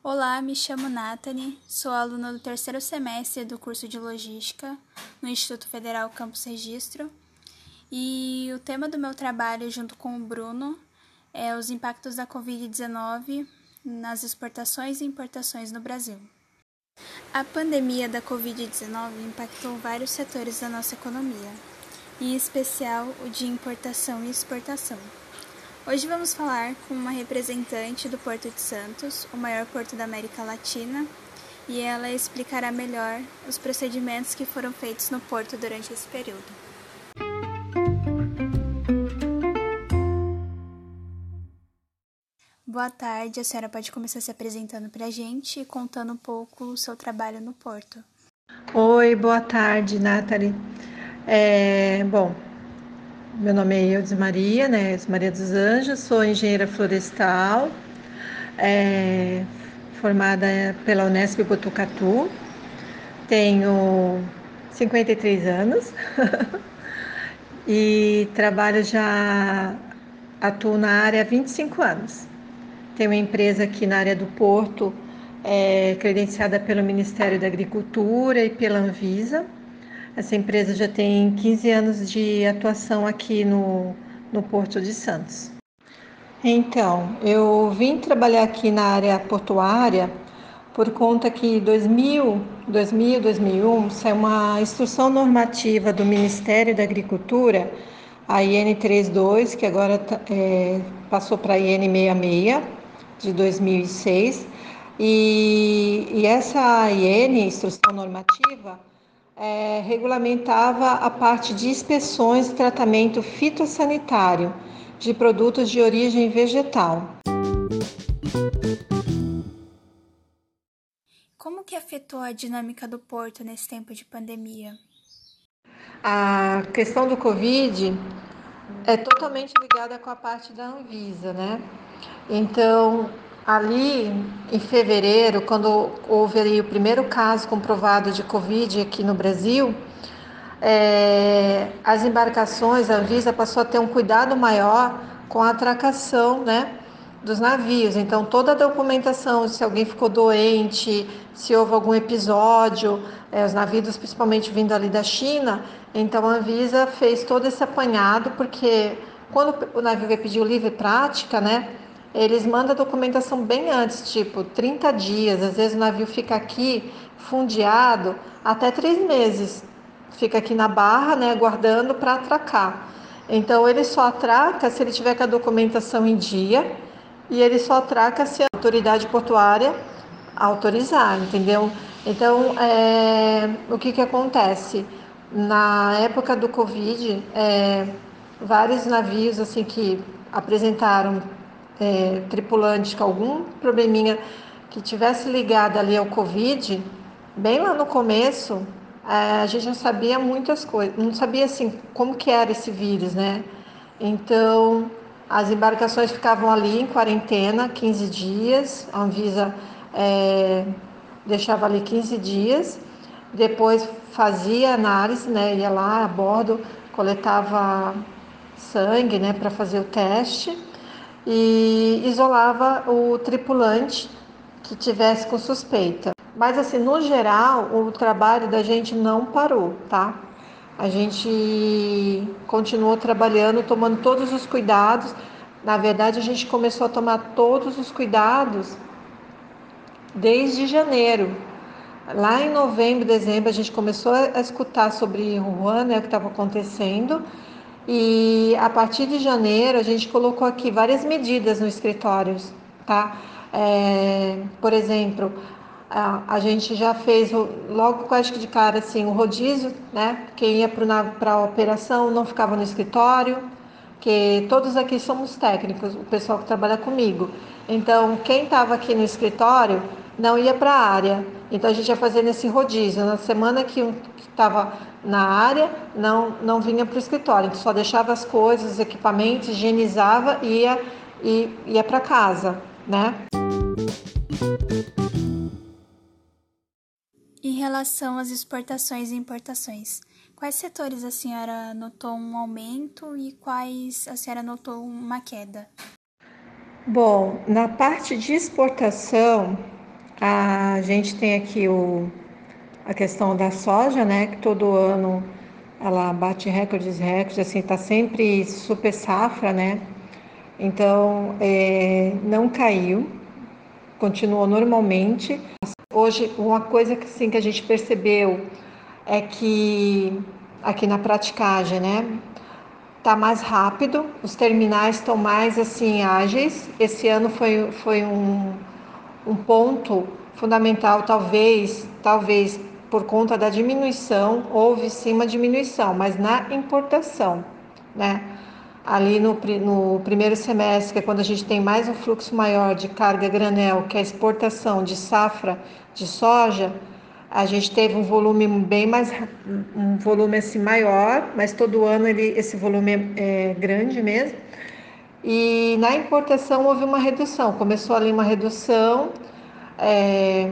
Olá, me chamo Nathalie, sou aluna do terceiro semestre do curso de Logística no Instituto Federal Campus Registro e o tema do meu trabalho, junto com o Bruno, é os impactos da Covid-19 nas exportações e importações no Brasil. A pandemia da Covid-19 impactou vários setores da nossa economia, em especial o de importação e exportação. Hoje vamos falar com uma representante do Porto de Santos, o maior porto da América Latina, e ela explicará melhor os procedimentos que foram feitos no porto durante esse período. Boa tarde, a senhora pode começar se apresentando para a gente e contando um pouco o seu trabalho no porto. Oi, boa tarde, Nathalie. É, bom, meu nome é Eudes Maria, né? Maria dos Anjos, sou engenheira florestal, é, formada pela Unesp Botucatu, tenho 53 anos e trabalho já, atuo na área há 25 anos. Tenho uma empresa aqui na área do Porto, é, credenciada pelo Ministério da Agricultura e pela Anvisa essa empresa já tem 15 anos de atuação aqui no, no Porto de Santos. Então, eu vim trabalhar aqui na área portuária por conta que em 2000, 2000, 2001 saiu uma instrução normativa do Ministério da Agricultura, a IN 32, que agora tá, é, passou para a IN 66 de 2006, e, e essa IN, instrução normativa, é, regulamentava a parte de inspeções e tratamento fitossanitário de produtos de origem vegetal. Como que afetou a dinâmica do porto nesse tempo de pandemia? A questão do Covid é totalmente ligada com a parte da Anvisa, né? Então, Ali em fevereiro, quando houve ali o primeiro caso comprovado de Covid aqui no Brasil, é, as embarcações, a Anvisa passou a ter um cuidado maior com a atracação né, dos navios. Então, toda a documentação, se alguém ficou doente, se houve algum episódio, é, os navios principalmente vindo ali da China, então a Anvisa fez todo esse apanhado, porque quando o navio vai pedir o livre prática, né? Eles mandam a documentação bem antes, tipo 30 dias. Às vezes o navio fica aqui fundeado até três meses. Fica aqui na barra, né, aguardando para atracar. Então ele só atraca se ele tiver com a documentação em dia e ele só atraca se a autoridade portuária autorizar, entendeu? Então é, o que, que acontece? Na época do Covid, é, vários navios assim que apresentaram é, tripulante com algum probleminha que tivesse ligado ali ao Covid, bem lá no começo, a gente não sabia muitas coisas, não sabia assim como que era esse vírus, né? Então, as embarcações ficavam ali em quarentena 15 dias, a Anvisa é, deixava ali 15 dias, depois fazia análise, né? Ia lá a bordo, coletava sangue, né, para fazer o teste e isolava o tripulante que tivesse com suspeita. Mas assim, no geral, o trabalho da gente não parou, tá? A gente continuou trabalhando, tomando todos os cuidados. Na verdade, a gente começou a tomar todos os cuidados desde janeiro. Lá em novembro, dezembro, a gente começou a escutar sobre Wuhan, né, o que estava acontecendo. E a partir de janeiro a gente colocou aqui várias medidas no escritórios, tá? É, por exemplo, a, a, gente já fez o, logo quase que de cara assim o rodízio, né? Quem ia para a operação não ficava no escritório, que todos aqui somos técnicos, o pessoal que trabalha comigo. Então, quem estava aqui no escritório não ia para a área. Então a gente ia fazendo esse rodízio. Na semana que estava na área, não, não vinha para o escritório, só deixava as coisas, os equipamentos, higienizava e ia, e, ia para casa, né? Em relação às exportações e importações, quais setores a senhora notou um aumento e quais a senhora notou uma queda? Bom, na parte de exportação, A gente tem aqui o, a questão da soja, né? Que todo ano ela bate recordes, recordes, assim, está sempre super safra, né? Então, é, não caiu, continuou normalmente. Hoje, uma coisa que, assim, que a gente percebeu é que aqui na praticagem, né? Tá mais rápido, os terminais estão mais assim ágeis. Esse ano foi, foi um, um ponto fundamental, talvez, talvez por conta da diminuição, houve sim uma diminuição, mas na importação, né? Ali no, no primeiro semestre, que é quando a gente tem mais um fluxo maior de carga granel, que é a exportação de safra de soja, a gente teve um volume bem mais um volume assim maior, mas todo ano ele, esse volume é, é grande mesmo. E na importação houve uma redução, começou ali uma redução é,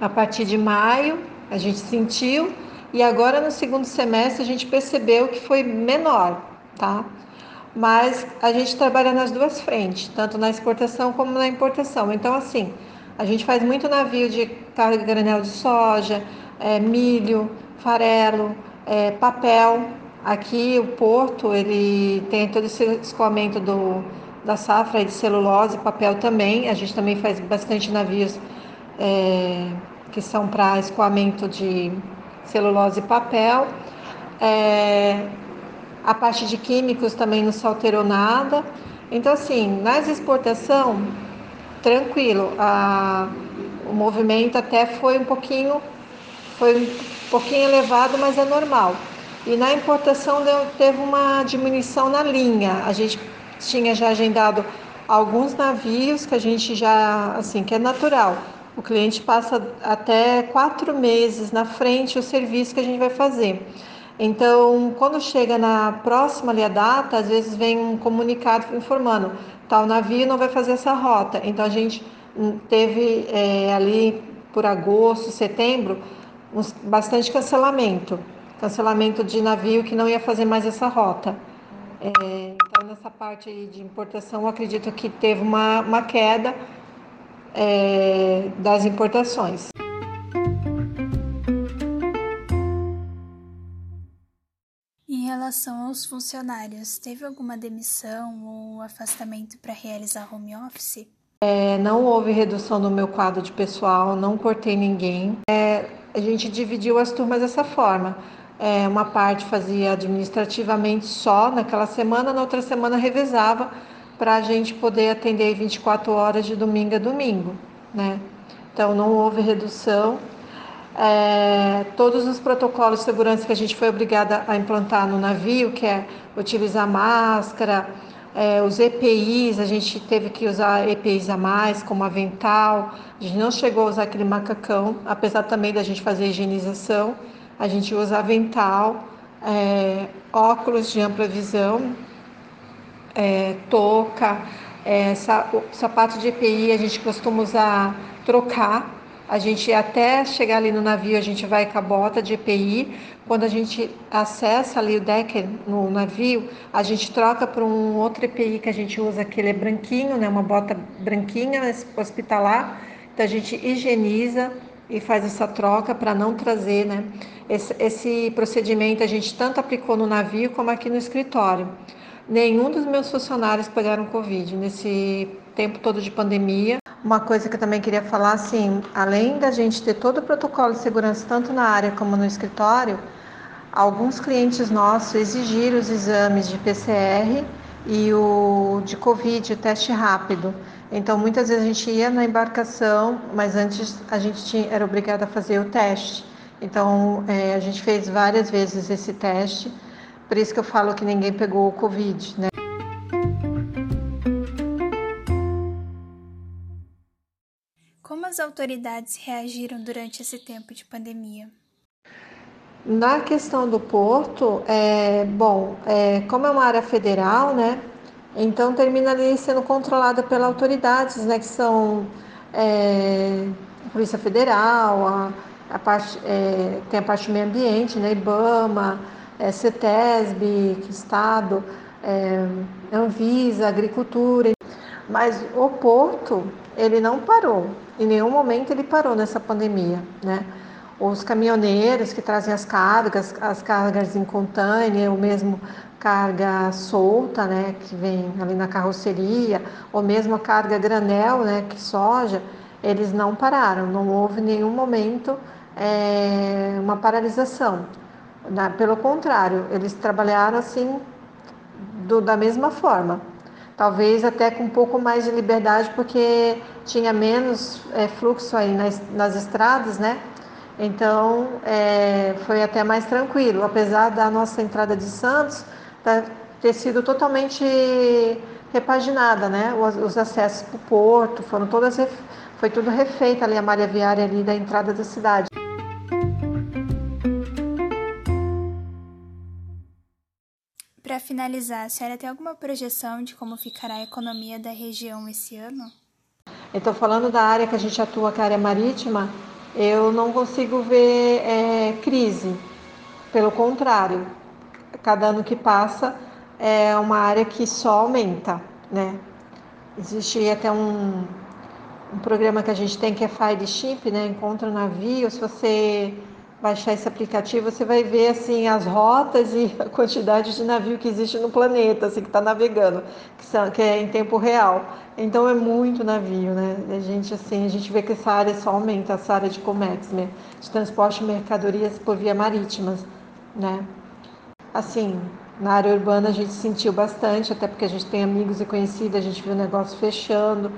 a partir de maio, a gente sentiu, e agora no segundo semestre a gente percebeu que foi menor, tá? Mas a gente trabalha nas duas frentes, tanto na exportação como na importação. Então, assim, a gente faz muito navio de carga granel de soja, é, milho, farelo, é, papel. Aqui o porto ele tem todo esse escoamento do, da safra de celulose, papel também. A gente também faz bastante navios é, que são para escoamento de celulose e papel. É, a parte de químicos também não se alterou nada. Então, assim, nas exportação, tranquilo. A, o movimento até foi um pouquinho, foi um pouquinho elevado, mas é normal. E na importação deu, teve uma diminuição na linha. A gente tinha já agendado alguns navios que a gente já, assim, que é natural. O cliente passa até quatro meses na frente o serviço que a gente vai fazer. Então, quando chega na próxima ali a data, às vezes vem um comunicado informando, tal navio não vai fazer essa rota. Então, a gente hum, teve é, ali por agosto, setembro, bastante cancelamento. Cancelamento de navio que não ia fazer mais essa rota. É, então, nessa parte de importação, eu acredito que teve uma, uma queda é, das importações. Em relação aos funcionários, teve alguma demissão ou afastamento para realizar home office? É, não houve redução no meu quadro de pessoal, não cortei ninguém. É, a gente dividiu as turmas dessa forma. É, uma parte fazia administrativamente só naquela semana, na outra semana revezava para a gente poder atender 24 horas de domingo a domingo, né? Então não houve redução. É, todos os protocolos de segurança que a gente foi obrigada a implantar no navio, que é utilizar máscara, é, os EPIs, a gente teve que usar EPIs a mais, como avental, a gente não chegou a usar aquele macacão, apesar também da gente fazer higienização, a gente usa avental, é, óculos de ampla visão, é, touca, é, sapato de EPI a gente costuma usar trocar. A gente até chegar ali no navio, a gente vai com a bota de EPI. Quando a gente acessa ali o deck no navio, a gente troca para um outro EPI que a gente usa, que ele é branquinho, né? uma bota branquinha hospitalar. Então a gente higieniza e faz essa troca para não trazer, né? Esse, esse procedimento a gente tanto aplicou no navio como aqui no escritório. Nenhum dos meus funcionários pegaram Covid nesse tempo todo de pandemia. Uma coisa que eu também queria falar, assim, além da gente ter todo o protocolo de segurança, tanto na área como no escritório, alguns clientes nossos exigiram os exames de PCR e o de Covid, o teste rápido. Então, muitas vezes a gente ia na embarcação, mas antes a gente tinha, era obrigado a fazer o teste. Então, é, a gente fez várias vezes esse teste por isso que eu falo que ninguém pegou o Covid, né? Como as autoridades reagiram durante esse tempo de pandemia? Na questão do porto, é, bom, é, como é uma área federal, né? Então termina ali sendo controlada pelas autoridades, né? Que são é, a Polícia Federal, a, a parte, é, tem a parte do meio ambiente, né? IBAMA, é, CETESB, Estado, é, Anvisa, Agricultura. Mas o porto, ele não parou. Em nenhum momento ele parou nessa pandemia, né? Os caminhoneiros que trazem as cargas, as cargas em container, ou mesmo carga solta, né, que vem ali na carroceria, ou mesmo a carga granel, né, que soja, eles não pararam, não houve nenhum momento é, uma paralisação. Pelo contrário, eles trabalharam assim do, da mesma forma. Talvez até com um pouco mais de liberdade, porque tinha menos é, fluxo aí nas, nas estradas, né? Então é, foi até mais tranquilo, apesar da nossa entrada de Santos ter sido totalmente repaginada, né? Os, os acessos para o porto foram todas foi tudo refeito ali a malha viária ali da entrada da cidade. Para finalizar, a senhora tem alguma projeção de como ficará a economia da região esse ano? Estou falando da área que a gente atua, que é a área marítima, eu não consigo ver é, crise. Pelo contrário, cada ano que passa é uma área que só aumenta, né? Existe até um, um programa que a gente tem que é Fire Ship, né? Encontra navio. Se você baixar esse aplicativo, você vai ver assim as rotas e a quantidade de navio que existe no planeta, assim que está navegando, que, são, que é em tempo real. Então é muito navio, né? A gente assim, a gente vê que essa área só aumenta, essa área de Comex, né? de transporte de mercadorias por via marítimas, né? Assim, na área urbana a gente sentiu bastante, até porque a gente tem amigos e conhecidos, a gente viu o negócio fechando,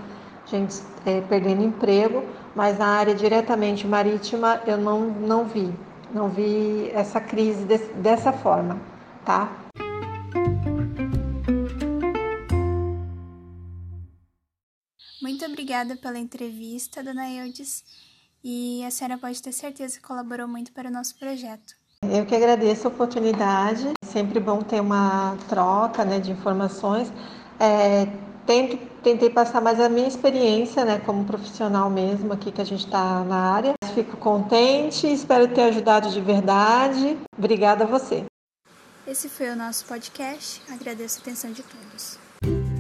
gente é, perdendo emprego, mas na área diretamente marítima eu não, não vi, não vi essa crise de, dessa forma, tá? Muito obrigada pela entrevista, dona Eudes, e a senhora pode ter certeza que colaborou muito para o nosso projeto. Eu que agradeço a oportunidade, sempre bom ter uma troca né, de informações. É, tento, tentei passar mais a minha experiência, né, como profissional mesmo aqui que a gente está na área. Fico contente, espero ter ajudado de verdade. Obrigada a você. Esse foi o nosso podcast. Agradeço a atenção de todos.